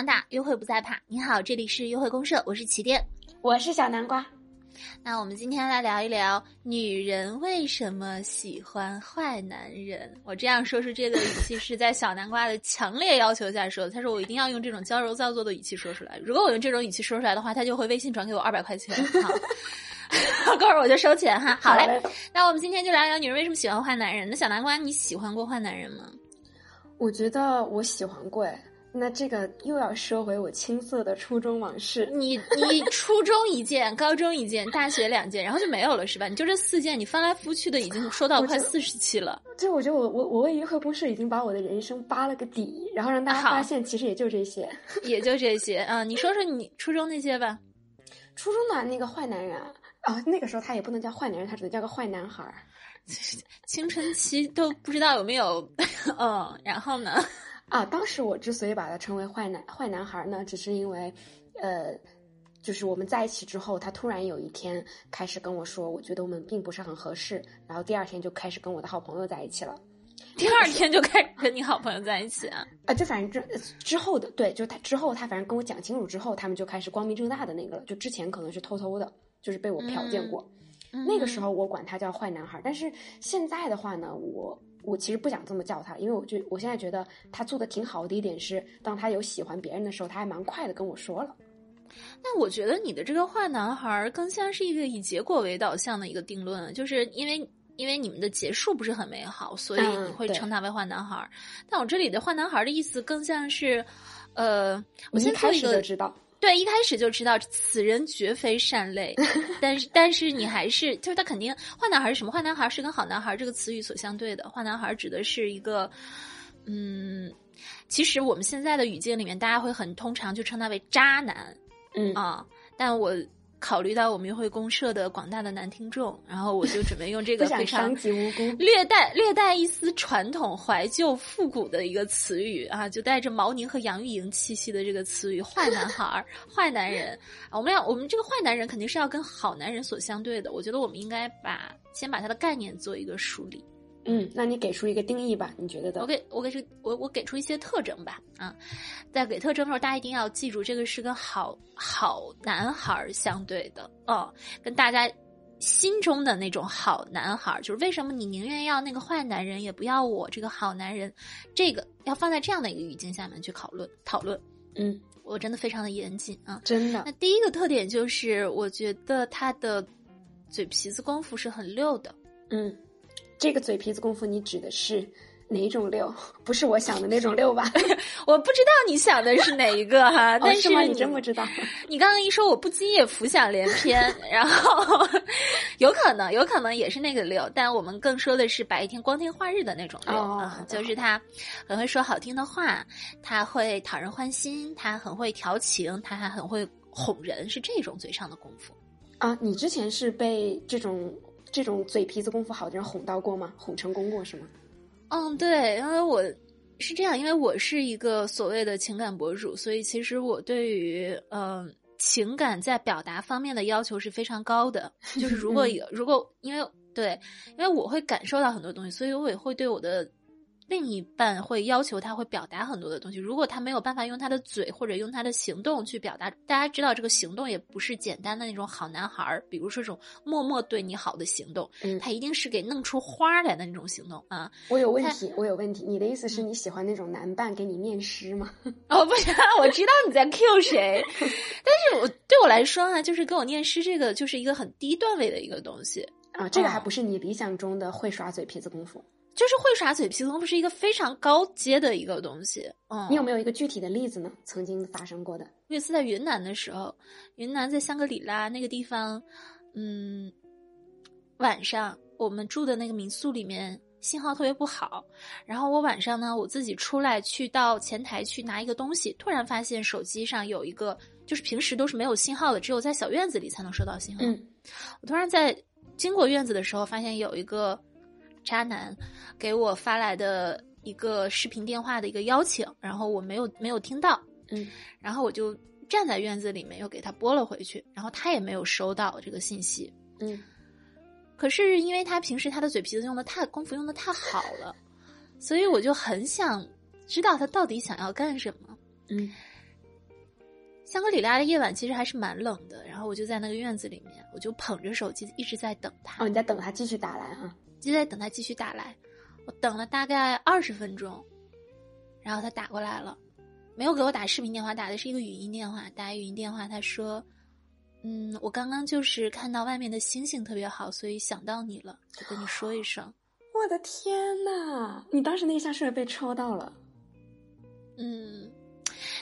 量大，约会不再怕。你好，这里是约会公社，我是起点，我是小南瓜。那我们今天来聊一聊女人为什么喜欢坏男人。我这样说出这个语气是在小南瓜的强烈要求下说的。他说我一定要用这种娇柔造作的语气说出来。如果我用这种语气说出来的话，他就会微信转给我二百块钱。好，哥儿我就收钱哈。好嘞，那我们今天就聊聊女人为什么喜欢坏男人。那小南瓜，你喜欢过坏男人吗？我觉得我喜欢过哎。那这个又要说回我青涩的初中往事。你你初中一件，高中一件，大学两件，然后就没有了是吧？你就这四件，你翻来覆去的已经说到快四十期了。就我觉得我我我为约会公式已经把我的人生扒了个底，然后让大家发现其实也就这些，也就这些啊。你说说你初中那些吧。初中的那个坏男人啊，那个时候他也不能叫坏男人，他只能叫个坏男孩儿。青春期都不知道有没有嗯，然后呢？啊，当时我之所以把他称为坏男坏男孩呢，只是因为，呃，就是我们在一起之后，他突然有一天开始跟我说，我觉得我们并不是很合适，然后第二天就开始跟我的好朋友在一起了。第二天就开始跟你好朋友在一起啊？啊，就反正之之后的，对，就他之后他反正跟我讲清楚之后，他们就开始光明正大的那个了。就之前可能是偷偷的，就是被我瞟见过。那个时候我管他叫坏男孩，但是现在的话呢，我。我其实不想这么叫他，因为我就我现在觉得他做的挺好的一点是，当他有喜欢别人的时候，他还蛮快的跟我说了。那我觉得你的这个坏男孩更像是一个以结果为导向的一个定论，就是因为因为你们的结束不是很美好，所以你会称他为坏男孩。但我这里的坏男孩的意思更像是，呃，我先开始就知道。对，一开始就知道此人绝非善类，但是但是你还是就是他肯定坏男孩是什么？坏男孩是跟好男孩这个词语所相对的。坏男孩指的是一个，嗯，其实我们现在的语境里面，大家会很通常就称他为渣男，嗯啊，但我。考虑到我们约会公社的广大的男听众，然后我就准备用这个非常略带略带一丝传统怀旧复古的一个词语啊，就带着毛宁和杨钰莹气息的这个词语“坏男孩儿”“坏男人”。我们要我们这个坏男人肯定是要跟好男人所相对的。我觉得我们应该把先把他的概念做一个梳理。嗯，那你给出一个定义吧？你觉得的？我给我给出我我给出一些特征吧。啊，在给特征的时候，大家一定要记住，这个是跟好好男孩相对的。哦，跟大家心中的那种好男孩，就是为什么你宁愿要那个坏男人，也不要我这个好男人？这个要放在这样的一个语境下面去讨论讨论。嗯，我真的非常的严谨啊，真的。那第一个特点就是，我觉得他的嘴皮子功夫是很溜的。嗯。这个嘴皮子功夫，你指的是哪种六？不是我想的那种六吧？我不知道你想的是哪一个哈。但是你真不知道？你刚刚一说，我不禁也浮想联翩。然后有可能，有可能也是那个六，但我们更说的是白天光天化日的那种六啊，就是他很会说好听的话，他会讨人欢心，他很会调情，他还很会哄人，是这种嘴上的功夫啊。你之前是被这种。这种嘴皮子功夫好的人哄到过吗？哄成功过是吗？嗯，对，因为我是这样，因为我是一个所谓的情感博主，所以其实我对于嗯情感在表达方面的要求是非常高的。就是如果 有如果因为对，因为我会感受到很多东西，所以我也会对我的。另一半会要求他会表达很多的东西，如果他没有办法用他的嘴或者用他的行动去表达，大家知道这个行动也不是简单的那种好男孩儿，比如说这种默默对你好的行动，嗯，他一定是给弄出花来的那种行动啊。我有问题，我有问题，你的意思是你喜欢那种男伴给你念诗吗？哦，不是，我知道你在 Q 谁，但是我对我来说啊，就是给我念诗这个就是一个很低段位的一个东西啊，这个还不是你理想中的会耍嘴皮子功夫。就是会耍嘴皮子功夫是一个非常高阶的一个东西。嗯，你有没有一个具体的例子呢？曾经发生过的？有一次在云南的时候，云南在香格里拉那个地方，嗯，晚上我们住的那个民宿里面信号特别不好。然后我晚上呢，我自己出来去到前台去拿一个东西，突然发现手机上有一个，就是平时都是没有信号的，只有在小院子里才能收到信号。嗯，我突然在经过院子的时候，发现有一个。渣男给我发来的一个视频电话的一个邀请，然后我没有没有听到，嗯，然后我就站在院子里面又给他拨了回去，然后他也没有收到这个信息，嗯，可是因为他平时他的嘴皮子用的太功夫用的太好了，所以我就很想知道他到底想要干什么，嗯，香格里拉的夜晚其实还是蛮冷的，然后我就在那个院子里面，我就捧着手机一直在等他。哦，你在等他继续打来哈？就在等他继续打来，我等了大概二十分钟，然后他打过来了，没有给我打视频电话，打的是一个语音电话。打语音电话，他说：“嗯，我刚刚就是看到外面的星星特别好，所以想到你了，就跟你说一声。”我的天呐，你当时那一下是不是被抽到了？嗯。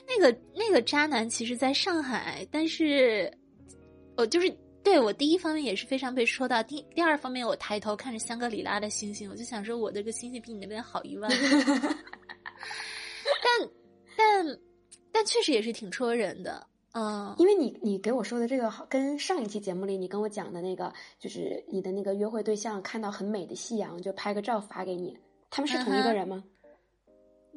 那个那个渣男其实在上海，但是，我就是对我第一方面也是非常被说到。第第二方面，我抬头看着香格里拉的星星，我就想说，我这个星星比你那边好一万。但但但确实也是挺戳人的，嗯，因为你你给我说的这个，跟上一期节目里你跟我讲的那个，就是你的那个约会对象看到很美的夕阳就拍个照发给你，他们是同一个人吗？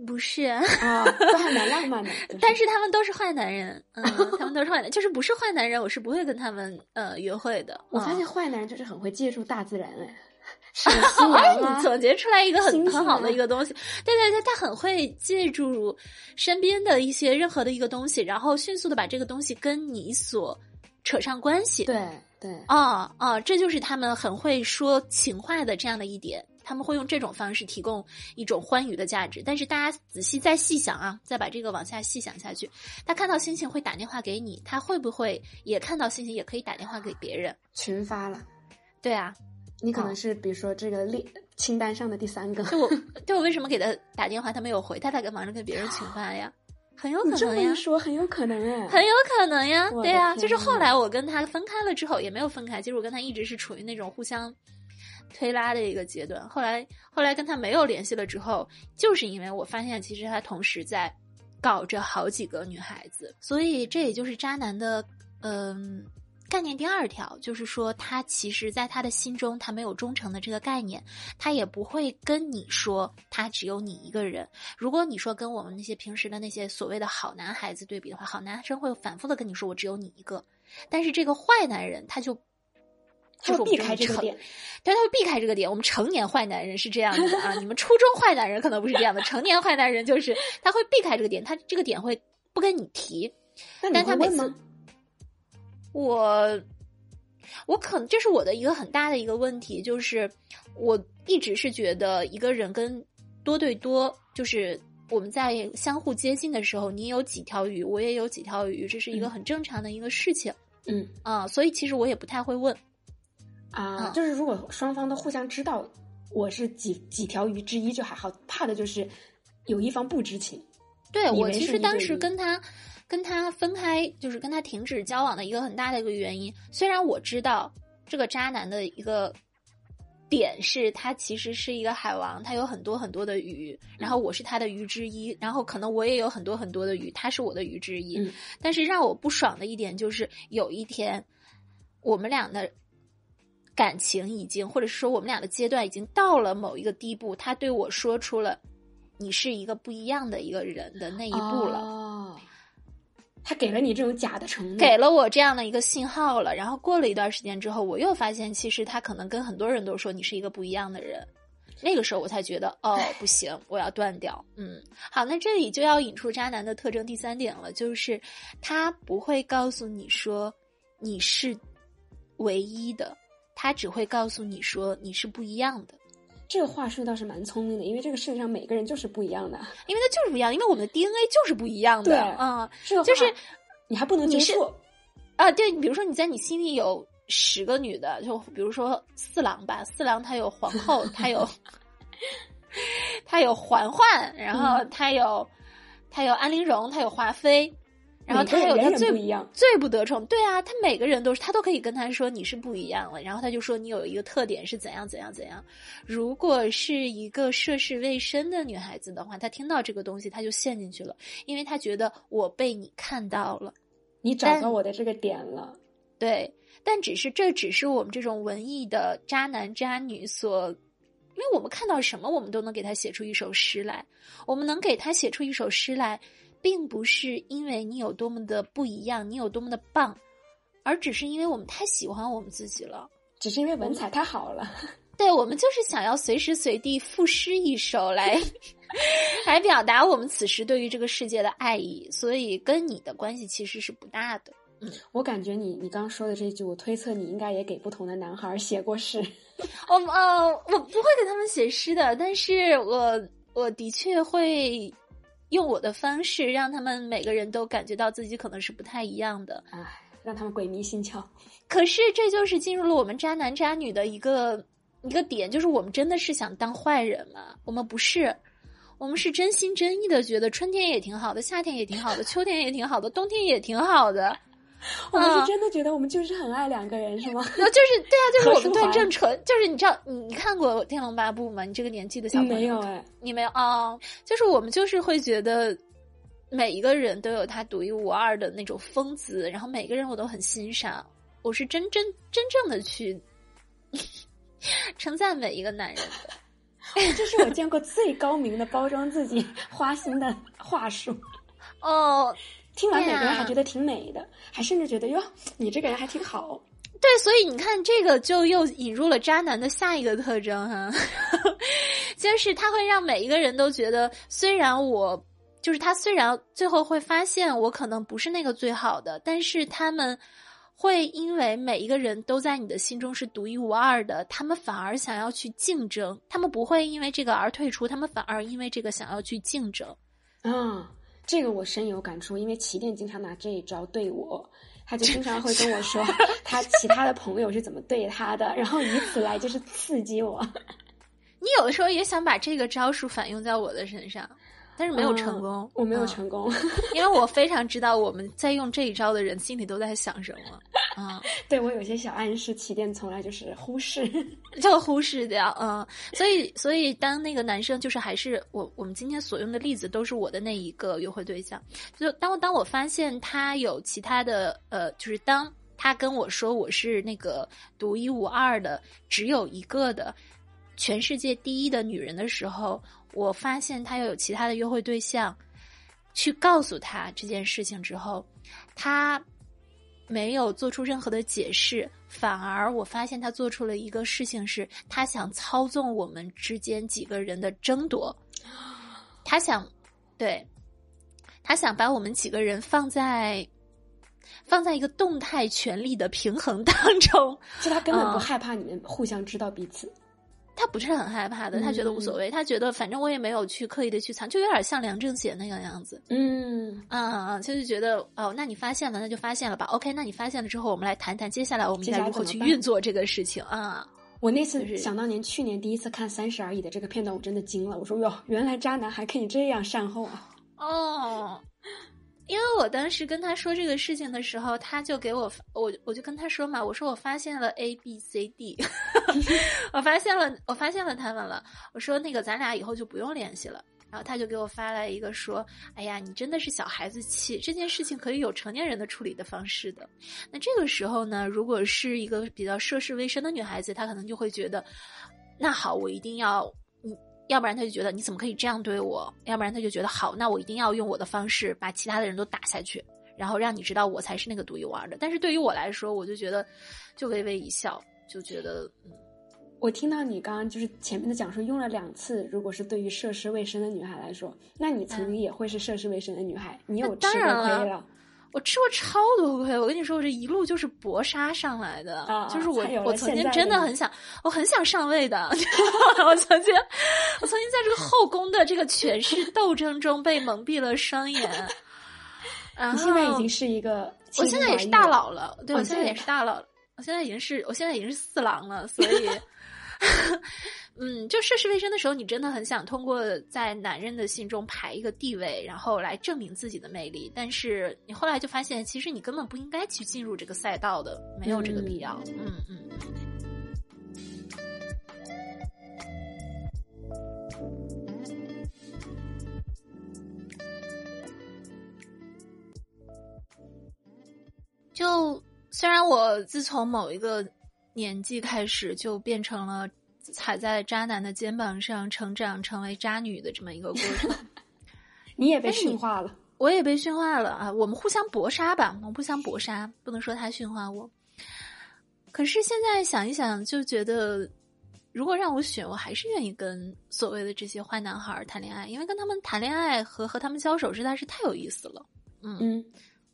不是。啊，都还蛮浪漫的，但是他们都是坏男人，嗯，他们都是坏男，就是不是坏男人，我是不会跟他们呃约会的。我发现坏男人就是很会借助大自然，哎，哎，你总结出来一个很很好的一个东西，对对对，他很会借助身边的一些任何的一个东西，然后迅速的把这个东西跟你所扯上关系。对对，啊啊，这就是他们很会说情话的这样的一点。他们会用这种方式提供一种欢愉的价值，但是大家仔细再细想啊，再把这个往下细想下去，他看到星星会打电话给你，他会不会也看到星星也可以打电话给别人？群发了，对啊，你可能是比如说这个列清单上的第三个。就我，就我为什么给他打电话，他没有回，他在忙着跟别人群发呀？很有可能呀，说很有可能哎，很有可能呀，对呀，就是后来我跟他分开了之后，也没有分开，其实我跟他一直是处于那种互相。推拉的一个阶段，后来后来跟他没有联系了之后，就是因为我发现其实他同时在搞着好几个女孩子，所以这也就是渣男的嗯概念第二条，就是说他其实在他的心中他没有忠诚的这个概念，他也不会跟你说他只有你一个人。如果你说跟我们那些平时的那些所谓的好男孩子对比的话，好男生会反复的跟你说我只有你一个，但是这个坏男人他就。他会避开这个点，但，他会避开这个点。我们成年坏男人是这样的啊，你们初中坏男人可能不是这样的。成年坏男人就是他会避开这个点，他这个点会不跟你提。但他每次，我我可能这是我的一个很大的一个问题，就是我一直是觉得一个人跟多对多，就是我们在相互接近的时候，你有几条鱼，我也有几条鱼，这是一个很正常的一个事情。嗯啊，所以其实我也不太会问。啊，就是如果双方都互相知道我是几几条鱼之一就还好，怕的就是有一方不知情。对我其实当时跟他跟他分开，就是跟他停止交往的一个很大的一个原因。虽然我知道这个渣男的一个点是他其实是一个海王，他有很多很多的鱼，然后我是他的鱼之一，然后可能我也有很多很多的鱼，他是我的鱼之一。但是让我不爽的一点就是有一天我们俩的。感情已经，或者是说我们俩的阶段已经到了某一个地步，他对我说出了“你是一个不一样的一个人”的那一步了。哦，他给了你这种假的承诺，给了我这样的一个信号了。然后过了一段时间之后，我又发现其实他可能跟很多人都说你是一个不一样的人。那个时候我才觉得哦，不行，我要断掉。嗯，好，那这里就要引出渣男的特征第三点了，就是他不会告诉你说你是唯一的。他只会告诉你说你是不一样的，这个话说倒是蛮聪明的，因为这个世界上每个人就是不一样的，因为他就是不一样，因为我们的 DNA 就是不一样的，啊，就是你还不能接受。啊，对，比如说你在你心里有十个女的，就比如说四郎吧，四郎他有皇后，他有 他有嬛嬛，然后他有他有安陵容，他有华妃。然后他有他最最不得宠，对啊，他每个人都是他都可以跟他说你是不一样了，然后他就说你有一个特点是怎样怎样怎样。如果是一个涉世未深的女孩子的话，她听到这个东西，她就陷进去了，因为她觉得我被你看到了，你找到我的这个点了。对，但只是这只是我们这种文艺的渣男渣女所，因为我们看到什么，我们都能给他写出一首诗来，我们能给他写出一首诗来。并不是因为你有多么的不一样，你有多么的棒，而只是因为我们太喜欢我们自己了，只是因为文采太好了。对，我们就是想要随时随地赋诗一首来，来表达我们此时对于这个世界的爱意，所以跟你的关系其实是不大的。嗯，我感觉你你刚说的这句，我推测你应该也给不同的男孩写过诗。我呃，我不会给他们写诗的，但是我我的确会用我的方式让他们每个人都感觉到自己可能是不太一样的。唉，让他们鬼迷心窍。可是这就是进入了我们渣男渣女的一个一个点，就是我们真的是想当坏人吗？我们不是。我们是真心真意的觉得春天也挺好的，夏天也挺好的，秋天也挺好的，冬天也挺好的。我们是真的觉得我们就是很爱两个人，是吗？然后就是对啊，就是我们对郑纯，就是你知道，你你看过《天龙八部》吗？你这个年纪的小朋友没有哎，你没有啊？就是我们就是会觉得每一个人都有他独一无二的那种风姿，然后每个人我都很欣赏。我是真真真正的去 称赞每一个男人的。这是我见过最高明的包装自己花心的话术哦！听完每个人还觉得挺美的，还甚至觉得哟，你这个人还挺好。对，所以你看，这个就又引入了渣男的下一个特征哈，就是他会让每一个人都觉得，虽然我就是他，虽然最后会发现我可能不是那个最好的，但是他们。会因为每一个人都在你的心中是独一无二的，他们反而想要去竞争，他们不会因为这个而退出，他们反而因为这个想要去竞争。啊，这个我深有感触，因为起点经常拿这一招对我，他就经常会跟我说他其他的朋友是怎么对他的，然后以此来就是刺激我。你有的时候也想把这个招数反用在我的身上。但是没有成功，我没有成功，因为我非常知道我们在用这一招的人心里都在想什么。啊，对我有些小暗示，起点从来就是忽视，就忽视掉。嗯，所以，所以当那个男生就是还是我，我们今天所用的例子都是我的那一个约会对象。就当当我发现他有其他的，呃，就是当他跟我说我是那个独一无二的，只有一个的，全世界第一的女人的时候。我发现他又有其他的约会对象，去告诉他这件事情之后，他没有做出任何的解释，反而我发现他做出了一个事情，是他想操纵我们之间几个人的争夺，他想，对，他想把我们几个人放在放在一个动态权力的平衡当中，就他根本不害怕你们互相知道彼此。他不是很害怕的，他觉得无所谓，他觉得反正我也没有去刻意的去藏，就有点像梁正贤那个样子。嗯啊啊，就是觉得哦，那你发现了，那就发现了吧。OK，那你发现了之后，我们来谈谈接下来我们应该如何去运作这个事情啊。我那次想当年去年第一次看《三十而已》的这个片段，我真的惊了。我说哟，原来渣男还可以这样善后啊！哦。因为我当时跟他说这个事情的时候，他就给我我我就跟他说嘛，我说我发现了 A B C D，我发现了我发现了他们了，我说那个咱俩以后就不用联系了。然后他就给我发来一个说，哎呀，你真的是小孩子气，这件事情可以有成年人的处理的方式的。那这个时候呢，如果是一个比较涉世未深的女孩子，她可能就会觉得，那好，我一定要。要不然他就觉得你怎么可以这样对我？要不然他就觉得好，那我一定要用我的方式把其他的人都打下去，然后让你知道我才是那个独一无二的。但是对于我来说，我就觉得就微微一笑，就觉得嗯。我听到你刚刚就是前面的讲述用了两次，如果是对于涉世未深的女孩来说，那你曾经也会是涉世未深的女孩，你有吃过亏了。我吃过超多亏，我跟你说，我这一路就是搏杀上来的，就是我我曾经真的很想，我很想上位的，我曾经我曾经在这个后宫的这个权势斗争中被蒙蔽了双眼。然后现在已经是一个，我现在也是大佬了，对我现在也是大佬，我现在已经是我现在已经是四郎了，所以。嗯，就涉世未深的时候，你真的很想通过在男人的心中排一个地位，然后来证明自己的魅力。但是你后来就发现，其实你根本不应该去进入这个赛道的，没有这个必要。嗯嗯。就虽然我自从某一个年纪开始，就变成了。踩在渣男的肩膀上成长，成为渣女的这么一个过程，你也被驯化了，我也被驯化了啊！我们互相搏杀吧，我们互相搏杀，不能说他驯化我。可是现在想一想，就觉得如果让我选，我还是愿意跟所谓的这些坏男孩谈恋爱，因为跟他们谈恋爱和和他们交手实在是太有意思了。嗯嗯，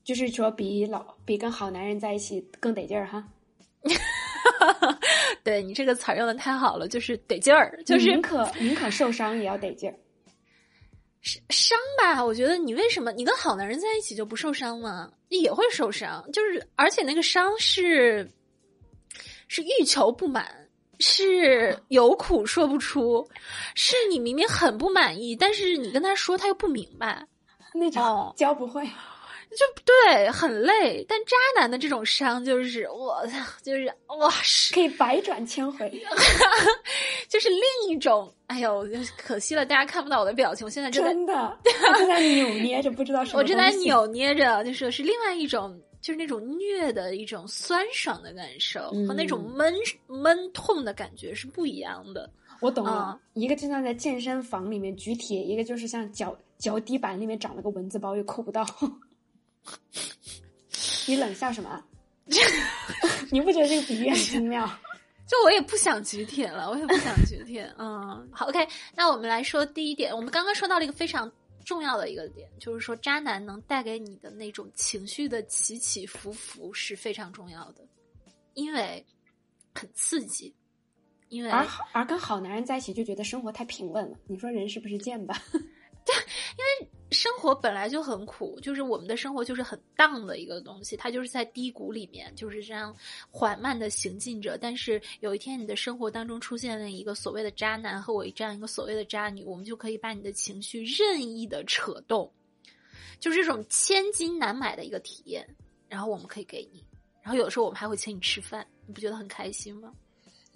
就是说比老比跟好男人在一起更得劲儿哈。对你这个词儿用的太好了，就是得劲儿，就是宁可宁可受伤也要得劲儿。伤吧，我觉得你为什么你跟好男人在一起就不受伤吗？也会受伤，就是而且那个伤是是欲求不满，是 有苦说不出，是你明明很不满意，但是你跟他说他又不明白，那种教不会。就对，很累。但渣男的这种伤，就是我操，就是哇，是可以百转千回，就是另一种。哎呦，可惜了，大家看不到我的表情。我现在真的 正在扭捏着，不知道什么。我正在扭捏着，就是是另外一种，就是那种虐的一种酸爽的感受，和那种闷闷痛的感觉是不一样的。我懂了，一个就像在健身房里面举铁，一个就是像脚脚底板里面长了个蚊子包，又扣不到。你冷笑什么？你不觉得这个比喻很精妙？就我也不想举铁了，我也不想举铁。嗯，好，OK。那我们来说第一点，我们刚刚说到了一个非常重要的一个点，就是说渣男能带给你的那种情绪的起起伏伏是非常重要的，因为很刺激。因为而而跟好男人在一起就觉得生活太平稳了。你说人是不是贱吧？对，因为。生活本来就很苦，就是我们的生活就是很荡的一个东西，它就是在低谷里面就是这样缓慢的行进着。但是有一天你的生活当中出现了一个所谓的渣男和我这样一个所谓的渣女，我们就可以把你的情绪任意的扯动，就是这种千金难买的一个体验。然后我们可以给你，然后有的时候我们还会请你吃饭，你不觉得很开心吗？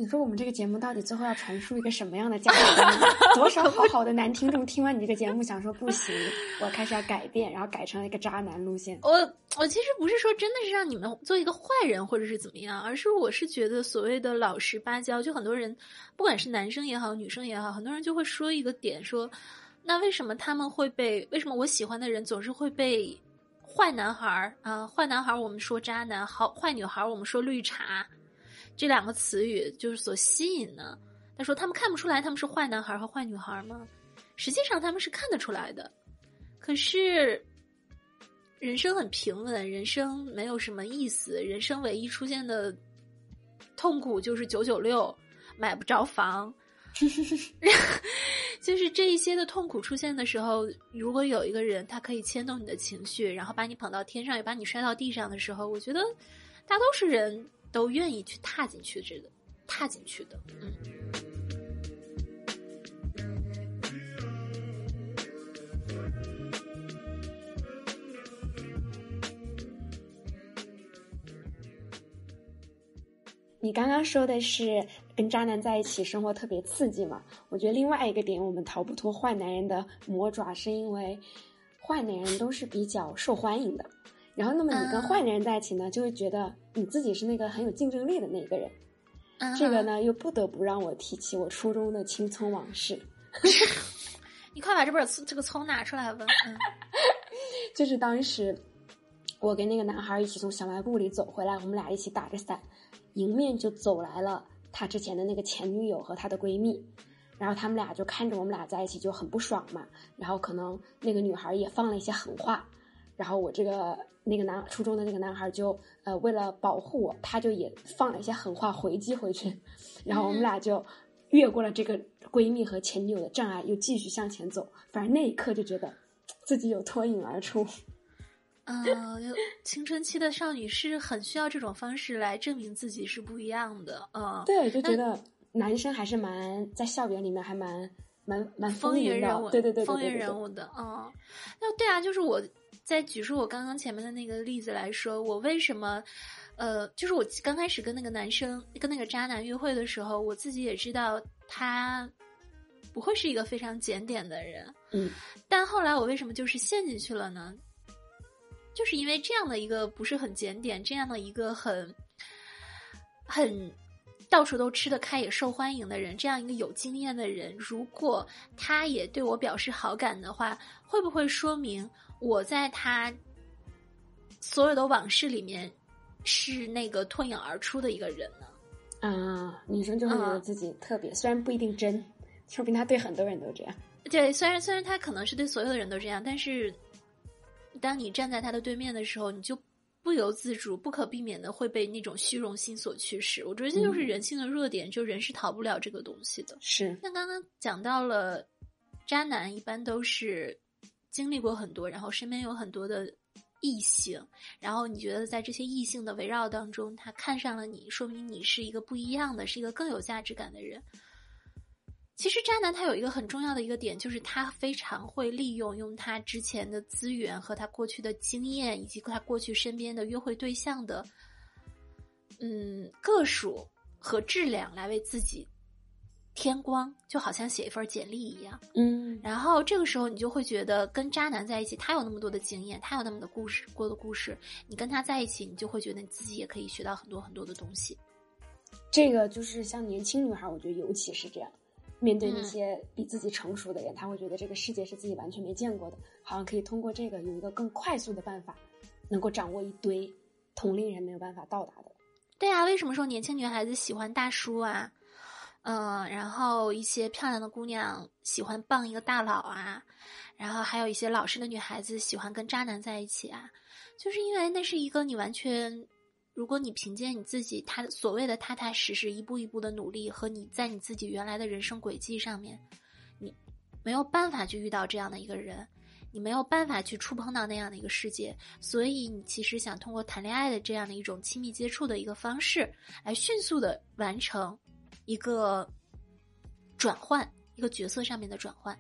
你说我们这个节目到底最后要传输一个什么样的价值观？多少好好的男听众听完你这个节目，想说不行，我开始要改变，然后改成了一个渣男路线。我我其实不是说真的是让你们做一个坏人或者是怎么样，而是我是觉得所谓的老实巴交，就很多人不管是男生也好，女生也好，很多人就会说一个点，说那为什么他们会被？为什么我喜欢的人总是会被坏男孩儿啊？坏男孩儿我们说渣男，好坏女孩儿我们说绿茶。这两个词语就是所吸引的。他说：“他们看不出来他们是坏男孩和坏女孩吗？实际上他们是看得出来的。可是，人生很平稳，人生没有什么意思。人生唯一出现的痛苦就是九九六，买不着房。就是这一些的痛苦出现的时候，如果有一个人他可以牵动你的情绪，然后把你捧到天上，也把你摔到地上的时候，我觉得大多数人。”都愿意去踏进去，这个踏进去的，嗯。你刚刚说的是跟渣男在一起生活特别刺激嘛？我觉得另外一个点，我们逃不脱坏男人的魔爪，是因为坏男人都是比较受欢迎的。然后，那么你跟坏男人在一起呢，就会觉得你自己是那个很有竞争力的那一个人。这个呢，又不得不让我提起我初中的青葱往事。你快把这本这个葱拿出来吧。就是当时我跟那个男孩一起从小卖部里走回来，我们俩一起打着伞，迎面就走来了他之前的那个前女友和她的闺蜜。然后他们俩就看着我们俩在一起就很不爽嘛。然后可能那个女孩也放了一些狠话。然后我这个。那个男初中的那个男孩就呃为了保护我，他就也放了一些狠话回击回去，然后我们俩就越过了这个闺蜜和前女友的障碍，又继续向前走。反正那一刻就觉得自己有脱颖而出。嗯，青春期的少女是很需要这种方式来证明自己是不一样的。嗯，对，就觉得男生还是蛮在校园里面还蛮蛮蛮风云人物，对对对，风云人物的。嗯，那对啊，就是我。再举出我刚刚前面的那个例子来说，我为什么，呃，就是我刚开始跟那个男生、跟那个渣男约会的时候，我自己也知道他不会是一个非常检点的人，嗯，但后来我为什么就是陷进去了呢？就是因为这样的一个不是很检点，这样的一个很很到处都吃得开也受欢迎的人，这样一个有经验的人，如果他也对我表示好感的话，会不会说明？我在他所有的往事里面，是那个脱颖而出的一个人呢。啊，女生就会觉得自己特别，虽然不一定真，说不定他对很多人都这样。对，虽然虽然他可能是对所有的人都这样，但是当你站在他的对面的时候，你就不由自主、不可避免的会被那种虚荣心所驱使。我觉得这就是人性的弱点，就人是逃不了这个东西的。是。那刚刚讲到了，渣男一般都是经历过很多，然后身边有很多的异性，然后你觉得在这些异性的围绕当中，他看上了你，说明你是一个不一样的，是一个更有价值感的人。其实渣男他有一个很重要的一个点，就是他非常会利用用他之前的资源和他过去的经验，以及他过去身边的约会对象的，嗯，个数和质量来为自己添光，就好像写一份简历一样。嗯，然后这个时候你就会觉得跟渣男在一起，他有那么多的经验，他有那么多故事过的故事，你跟他在一起，你就会觉得你自己也可以学到很多很多的东西。这个就是像年轻女孩，我觉得尤其是这样。面对那些比自己成熟的人，他会觉得这个世界是自己完全没见过的，好像可以通过这个有一个更快速的办法，能够掌握一堆同龄人没有办法到达的。对啊，为什么说年轻女孩子喜欢大叔啊？嗯，然后一些漂亮的姑娘喜欢傍一个大佬啊，然后还有一些老实的女孩子喜欢跟渣男在一起啊，就是因为那是一个你完全。如果你凭借你自己，他所谓的踏踏实实、一步一步的努力，和你在你自己原来的人生轨迹上面，你没有办法去遇到这样的一个人，你没有办法去触碰到那样的一个世界，所以你其实想通过谈恋爱的这样的一种亲密接触的一个方式，来迅速的完成一个转换，一个角色上面的转换。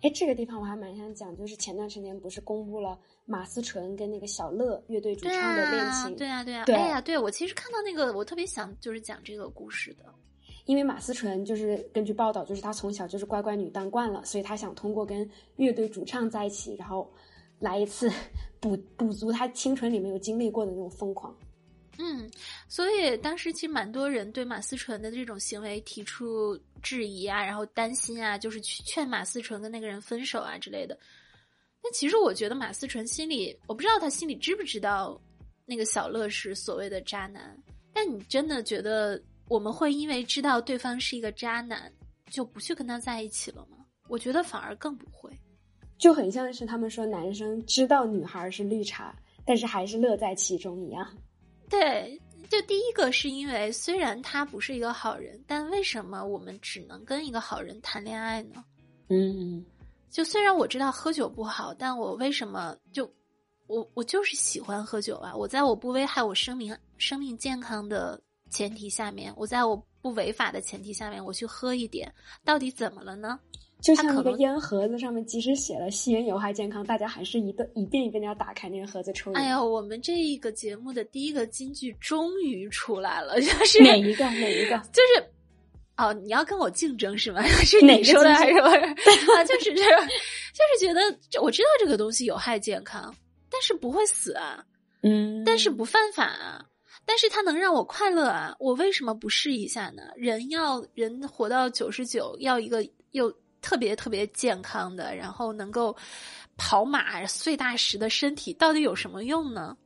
哎，这个地方我还蛮想讲，就是前段时间不是公布了马思纯跟那个小乐乐队主唱的恋情？对啊，对啊，对啊。哎呀，对我其实看到那个，我特别想就是讲这个故事的，因为马思纯就是根据报道，就是她从小就是乖乖女当惯了，所以她想通过跟乐队主唱在一起，然后来一次 补补足她青春里没有经历过的那种疯狂。嗯，所以当时其实蛮多人对马思纯的这种行为提出质疑啊，然后担心啊，就是去劝马思纯跟那个人分手啊之类的。但其实我觉得马思纯心里，我不知道他心里知不知道那个小乐是所谓的渣男。但你真的觉得我们会因为知道对方是一个渣男，就不去跟他在一起了吗？我觉得反而更不会，就很像是他们说男生知道女孩是绿茶，但是还是乐在其中一样。对，就第一个是因为虽然他不是一个好人，但为什么我们只能跟一个好人谈恋爱呢？嗯，就虽然我知道喝酒不好，但我为什么就我我就是喜欢喝酒啊？我在我不危害我生命生命健康的前提下面，我在我不违法的前提下面，我去喝一点，到底怎么了呢？就像那个烟盒子上面，即使写了吸烟有害健康，大家还是一个一遍一遍的要打开那个盒子抽。哎呀，我们这一个节目的第一个金句终于出来了，就是哪一个？哪一个？就是哦，你要跟我竞争是吗？是你说的还是我？啊，就是这个，就是觉得我知道这个东西有害健康，但是不会死啊，嗯，但是不犯法啊，但是它能让我快乐啊，我为什么不试一下呢？人要人活到九十九，要一个又。特别特别健康的，然后能够跑马碎大石的身体，到底有什么用呢？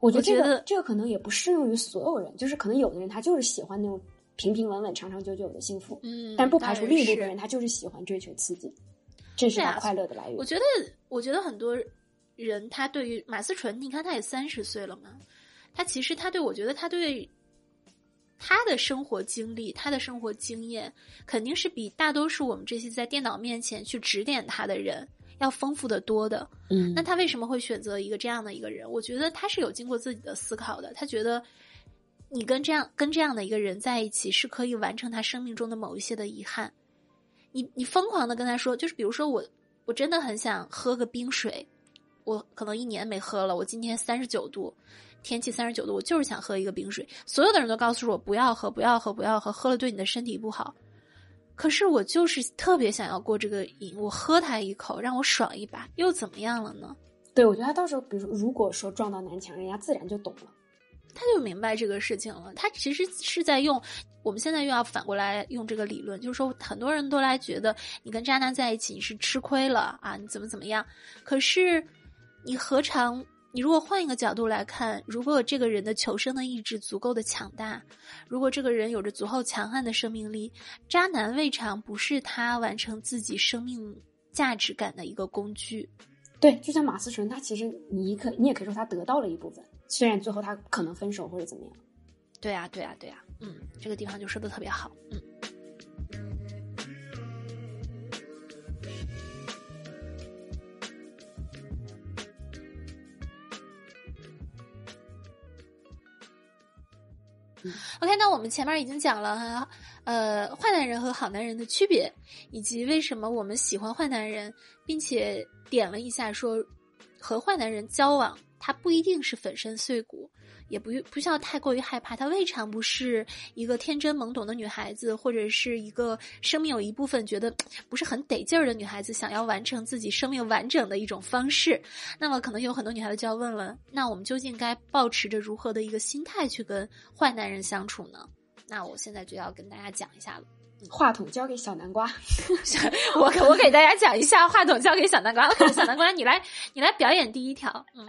我觉得这个可能也不适用于所有人，就是可能有的人他就是喜欢那种平平稳稳、长长久久的幸福，嗯，但不排除另一部分人他就是喜欢追求刺激，这是他快乐的来源。我觉得，我觉得很多人他对于马思纯，你看他也三十岁了嘛，他其实他对我觉得他对。他的生活经历，他的生活经验，肯定是比大多数我们这些在电脑面前去指点他的人要丰富的多的。嗯，那他为什么会选择一个这样的一个人？我觉得他是有经过自己的思考的。他觉得，你跟这样跟这样的一个人在一起，是可以完成他生命中的某一些的遗憾。你你疯狂的跟他说，就是比如说我，我真的很想喝个冰水，我可能一年没喝了，我今天三十九度。天气三十九度，我就是想喝一个冰水。所有的人都告诉我不要喝，不要喝，不要喝，喝了对你的身体不好。可是我就是特别想要过这个瘾，我喝它一口，让我爽一把，又怎么样了呢？对，我觉得他到时候，比如说，如果说撞到南墙，人家自然就懂了，他就明白这个事情了。他其实是在用，我们现在又要反过来用这个理论，就是说，很多人都来觉得你跟渣男在一起，你是吃亏了啊，你怎么怎么样？可是你何尝？你如果换一个角度来看，如果这个人的求生的意志足够的强大，如果这个人有着足够强悍的生命力，渣男未尝不是他完成自己生命价值感的一个工具。对，就像马思纯，他其实你可你也可以说他得到了一部分，虽然最后他可能分手或者怎么样。对啊，对啊，对啊，嗯，这个地方就说的特别好，嗯。OK，那我们前面已经讲了哈，呃，坏男人和好男人的区别，以及为什么我们喜欢坏男人，并且点了一下说，和坏男人交往，他不一定是粉身碎骨。也不不需要太过于害怕，她未尝不是一个天真懵懂的女孩子，或者是一个生命有一部分觉得不是很得劲儿的女孩子，想要完成自己生命完整的一种方式。那么，可能有很多女孩子就要问了：那我们究竟该保持着如何的一个心态去跟坏男人相处呢？那我现在就要跟大家讲一下了。话筒交给小南瓜，我我给大家讲一下，话筒交给小南瓜。小南瓜，你来，你来表演第一条。嗯。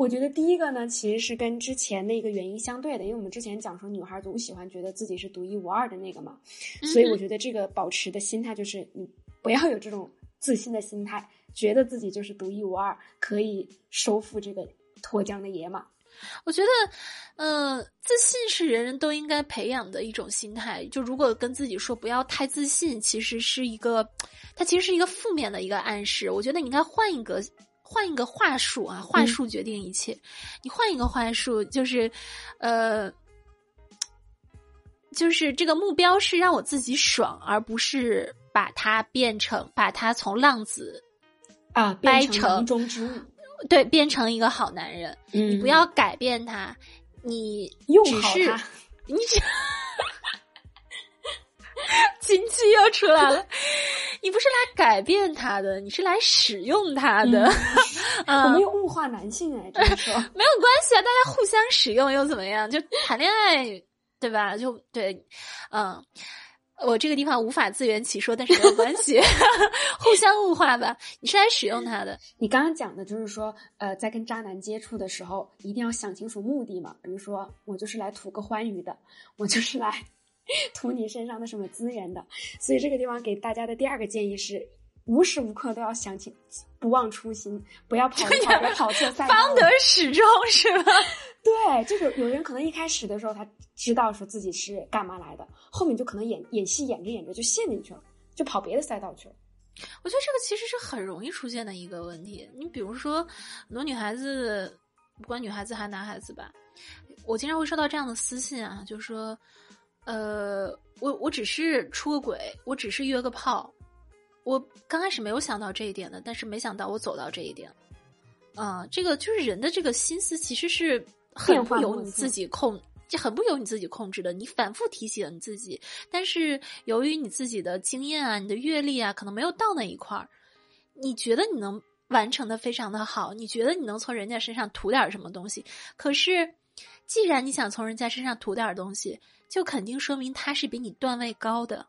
我觉得第一个呢，其实是跟之前的一个原因相对的，因为我们之前讲说女孩总喜欢觉得自己是独一无二的那个嘛，所以我觉得这个保持的心态就是你不要有这种自信的心态，觉得自己就是独一无二，可以收复这个脱缰的野马。我觉得，嗯，自信是人人都应该培养的一种心态。就如果跟自己说不要太自信，其实是一个，它其实是一个负面的一个暗示。我觉得你应该换一个。换一个话术啊，话术决定一切。你换一个话术，就是，呃，就是这个目标是让我自己爽，而不是把它变成把它从浪子啊掰成中之物，对，变成一个好男人。你不要改变他，你用好他，你只。亲戚又出来了，你不是来改变他的，你是来使用他的。我没有物化男性哎，这么说 没有关系啊，大家互相使用又怎么样？就谈恋爱对吧？就对，嗯，我这个地方无法自圆其说，但是没有关系，互相物化吧。你是来使用他的。你刚刚讲的就是说，呃，在跟渣男接触的时候，一定要想清楚目的嘛。比如说，我就是来图个欢愉的，我就是来。图你身上的什么资源的？所以这个地方给大家的第二个建议是，无时无刻都要想起，不忘初心，不要跑跑着跑错赛道。方得始终是吗？对，就是有人可能一开始的时候他知道说自己是干嘛来的，后面就可能演演戏演着演着就陷进去了，就跑别的赛道去了。我觉得这个其实是很容易出现的一个问题。你比如说，很多女孩子，不管女孩子还是男孩子吧，我经常会收到这样的私信啊，就是说。呃，我我只是出个轨，我只是约个炮，我刚开始没有想到这一点的，但是没想到我走到这一点，啊，这个就是人的这个心思其实是很不由你自己控，就很不由你自己控制的。你反复提醒你自己，但是由于你自己的经验啊，你的阅历啊，可能没有到那一块儿，你觉得你能完成的非常的好，你觉得你能从人家身上图点什么东西，可是既然你想从人家身上图点东西。就肯定说明他是比你段位高的，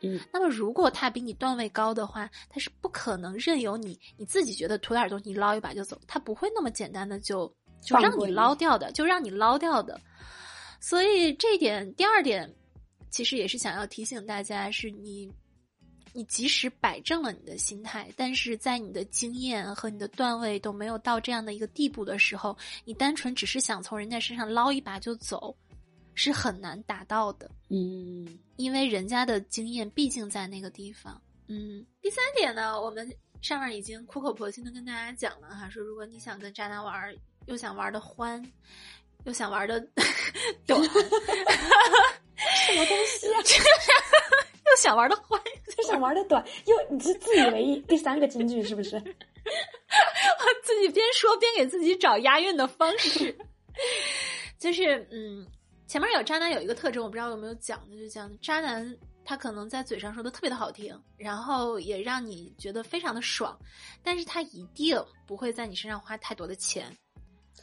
嗯，那么如果他比你段位高的话，他是不可能任由你你自己觉得图点东西你捞一把就走，他不会那么简单的就就让你捞掉的，就让你捞掉的。所以这一点，第二点，其实也是想要提醒大家，是你，你即使摆正了你的心态，但是在你的经验和你的段位都没有到这样的一个地步的时候，你单纯只是想从人家身上捞一把就走。是很难达到的，嗯，因为人家的经验毕竟在那个地方，嗯。第三点呢，我们上面已经苦口婆心的跟大家讲了哈，说如果你想跟渣男玩，又想玩的欢，又想玩的 短，什么东西啊？又想玩的欢，又想玩的短，又你是自以为第三个金句是不是？自己边说边给自己找押韵的方式，就是嗯。前面有渣男有一个特征，我不知道有没有讲的，就讲渣男他可能在嘴上说的特别的好听，然后也让你觉得非常的爽，但是他一定不会在你身上花太多的钱，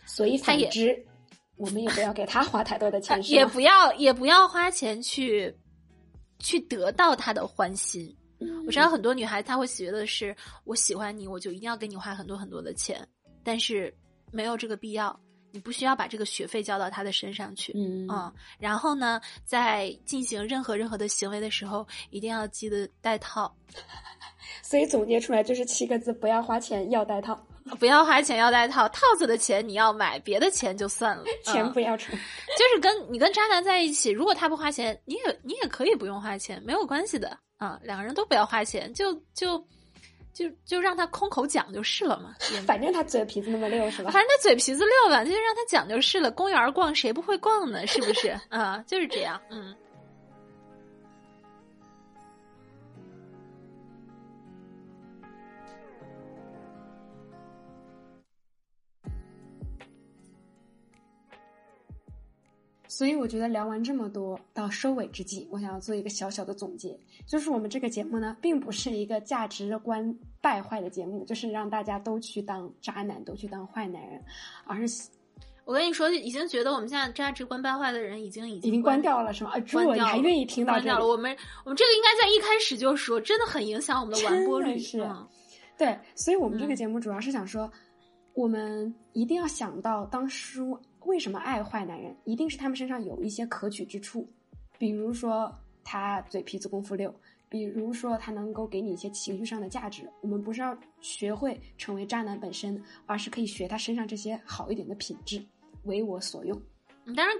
所以反之，我们也不要给他花太多的钱，也不要也不要花钱去去得到他的欢心。我知道很多女孩她会觉得是我喜欢你，我就一定要给你花很多很多的钱，但是没有这个必要，你不需要把这个学费交到他的身上去。嗯嗯，然后呢，在进行任何任何的行为的时候，一定要记得带套。所以总结出来就是七个字：不要花钱，要带套。不要花钱，要带套。套子的钱你要买，别的钱就算了，钱不要出。就是跟你跟渣男在一起，如果他不花钱，你也你也可以不用花钱，没有关系的啊。两个人都不要花钱，就就就就让他空口讲就是了嘛。反正他嘴皮子那么溜是吧？反正他嘴皮子溜吧，就让他讲就是了。公园逛谁不会逛呢？是不是 啊？就是这样，嗯。所以我觉得聊完这么多，到收尾之际，我想要做一个小小的总结，就是我们这个节目呢，并不是一个价值观败坏的节目，就是让大家都去当渣男，都去当坏男人，而是我跟你说，已经觉得我们现在价值观败坏的人已经已经已经关掉了，是吗？啊，关你还愿意听到这个？我们我们这个应该在一开始就说，真的很影响我们的完播率。是，对，所以我们这个节目主要是想说，我们一定要想到当初。为什么爱坏男人？一定是他们身上有一些可取之处，比如说他嘴皮子功夫溜，比如说他能够给你一些情绪上的价值。我们不是要学会成为渣男本身，而是可以学他身上这些好一点的品质，为我所用。当然，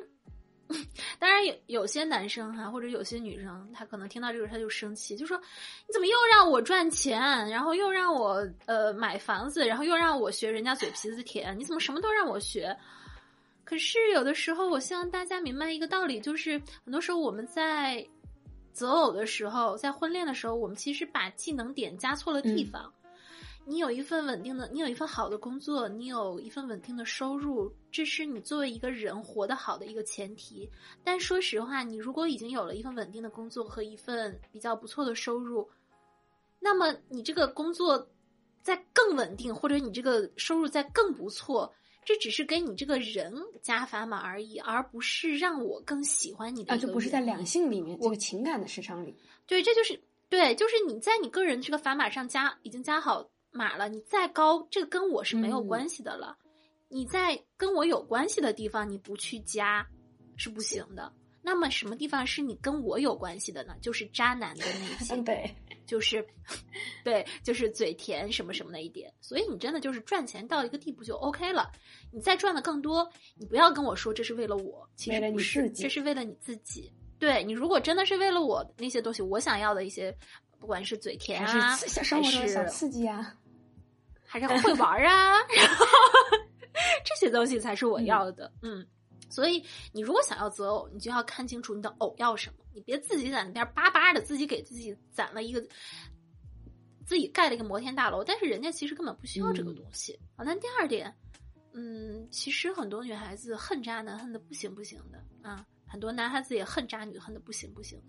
当然有有些男生哈，或者有些女生，他可能听到这个他就生气，就说你怎么又让我赚钱，然后又让我呃买房子，然后又让我学人家嘴皮子甜，你怎么什么都让我学？可是有的时候，我希望大家明白一个道理，就是很多时候我们在择偶的时候，在婚恋的时候，我们其实把技能点加错了地方。你有一份稳定的，你有一份好的工作，你有一份稳定的收入，这是你作为一个人活得好的一个前提。但说实话，你如果已经有了一份稳定的工作和一份比较不错的收入，那么你这个工作在更稳定，或者你这个收入在更不错。这只是给你这个人加砝码而已，而不是让我更喜欢你的。啊，就不是在两性里面，这个情感的市场里。对，这就是对，就是你在你个人这个砝码上加，已经加好码了。你再高，这个跟我是没有关系的了。你在跟我有关系的地方，你不去加是不行的。那么什么地方是你跟我有关系的呢？就是渣男的那些。对。就是，对，就是嘴甜什么什么的一点，所以你真的就是赚钱到一个地步就 OK 了。你再赚的更多，你不要跟我说这是为了我，其实不是，这是为了你自己。对你如果真的是为了我那些东西，我想要的一些，不管是嘴甜啊，还是小刺激啊，还是会玩啊，这些东西才是我要的。嗯。所以，你如果想要择偶，你就要看清楚你的偶要什么。你别自己在那边叭叭的，自己给自己攒了一个，自己盖了一个摩天大楼，但是人家其实根本不需要这个东西啊。那第二点，嗯，其实很多女孩子恨渣男恨的不行不行的啊，很多男孩子也恨渣女恨的不行不行的。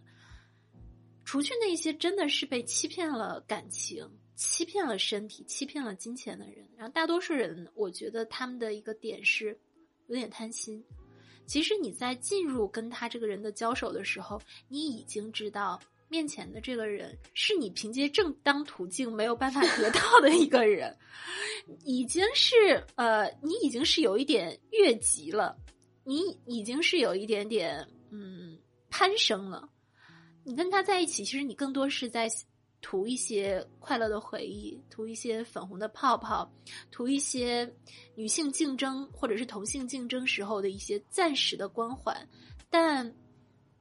除去那些真的是被欺骗了感情、欺骗了身体、欺骗了金钱的人，然后大多数人，我觉得他们的一个点是有点贪心。其实你在进入跟他这个人的交手的时候，你已经知道面前的这个人是你凭借正当途径没有办法得到的一个人，已经是呃，你已经是有一点越级了，你已经是有一点点嗯攀升了。你跟他在一起，其实你更多是在。涂一些快乐的回忆，涂一些粉红的泡泡，涂一些女性竞争或者是同性竞争时候的一些暂时的光环，但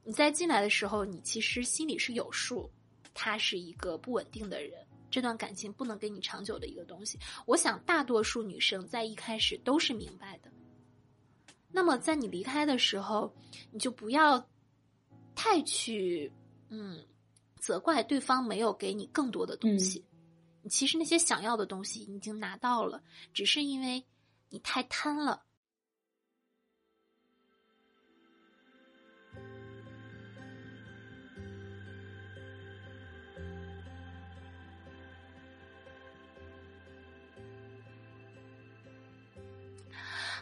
你在进来的时候，你其实心里是有数，他是一个不稳定的人，这段感情不能给你长久的一个东西。我想大多数女生在一开始都是明白的。那么在你离开的时候，你就不要太去嗯。责怪对方没有给你更多的东西，你其实那些想要的东西已经拿到了，只是因为你太贪了。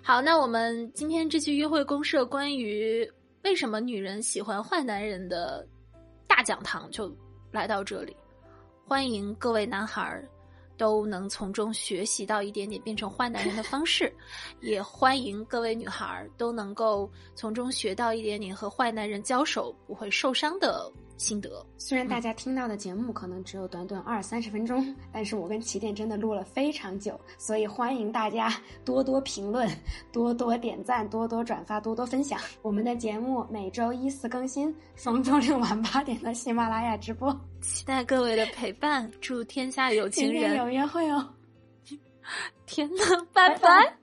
好，那我们今天这期约会公社关于为什么女人喜欢坏男人的。大讲堂就来到这里，欢迎各位男孩都能从中学习到一点点变成坏男人的方式。也欢迎各位女孩都能够从中学到一点点和坏男人交手不会受伤的。心得。虽然大家听到的节目可能只有短短二三十分钟，但是我跟起点真的录了非常久，所以欢迎大家多多评论、多多点赞、多多转发、多多分享。我们的节目每周一四更新，双周六晚八点的喜马拉雅直播，期待各位的陪伴。祝天下有情人有约会哦！天呐，拜拜。